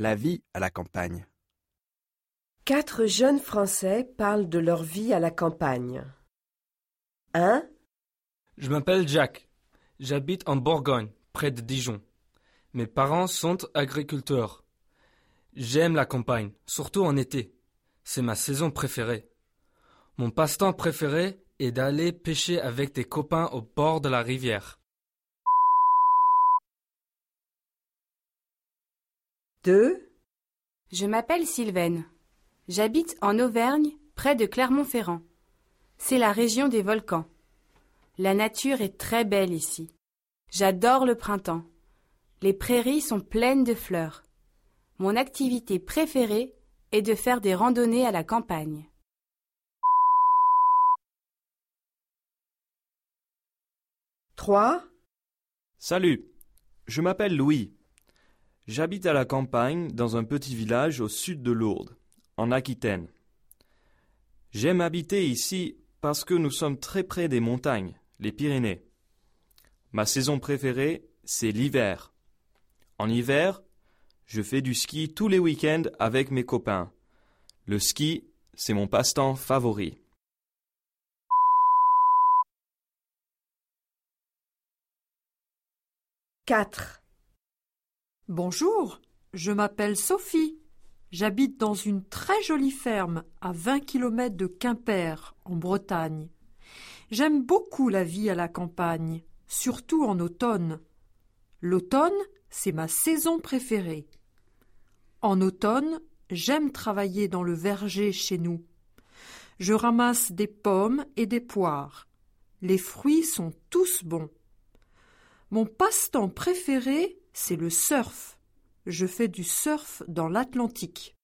La vie à la campagne. Quatre jeunes Français parlent de leur vie à la campagne. 1, Je m'appelle Jacques. J'habite en Bourgogne, près de Dijon. Mes parents sont agriculteurs. J'aime la campagne, surtout en été. C'est ma saison préférée. Mon passe-temps préféré est d'aller pêcher avec des copains au bord de la rivière. 2, Je m'appelle Sylvaine. J'habite en Auvergne, près de Clermont-Ferrand. C'est la région des volcans. La nature est très belle ici. J'adore le printemps. Les prairies sont pleines de fleurs. Mon activité préférée est de faire des randonnées à la campagne. 3, Salut, je m'appelle Louis. J'habite à la campagne dans un petit village au sud de Lourdes, en Aquitaine. J'aime habiter ici parce que nous sommes très près des montagnes, les Pyrénées. Ma saison préférée, c'est l'hiver. En hiver, je fais du ski tous les week-ends avec mes copains. Le ski, c'est mon passe-temps favori. quatre, Bonjour, je m'appelle Sophie. J'habite dans une très jolie ferme à 20 km de Quimper, en Bretagne. J'aime beaucoup la vie à la campagne, surtout en automne. L'automne, c'est ma saison préférée. En automne, j'aime travailler dans le verger chez nous. Je ramasse des pommes et des poires. Les fruits sont tous bons. Mon passe-temps préféré, c'est le surf. Je fais du surf dans l'Atlantique.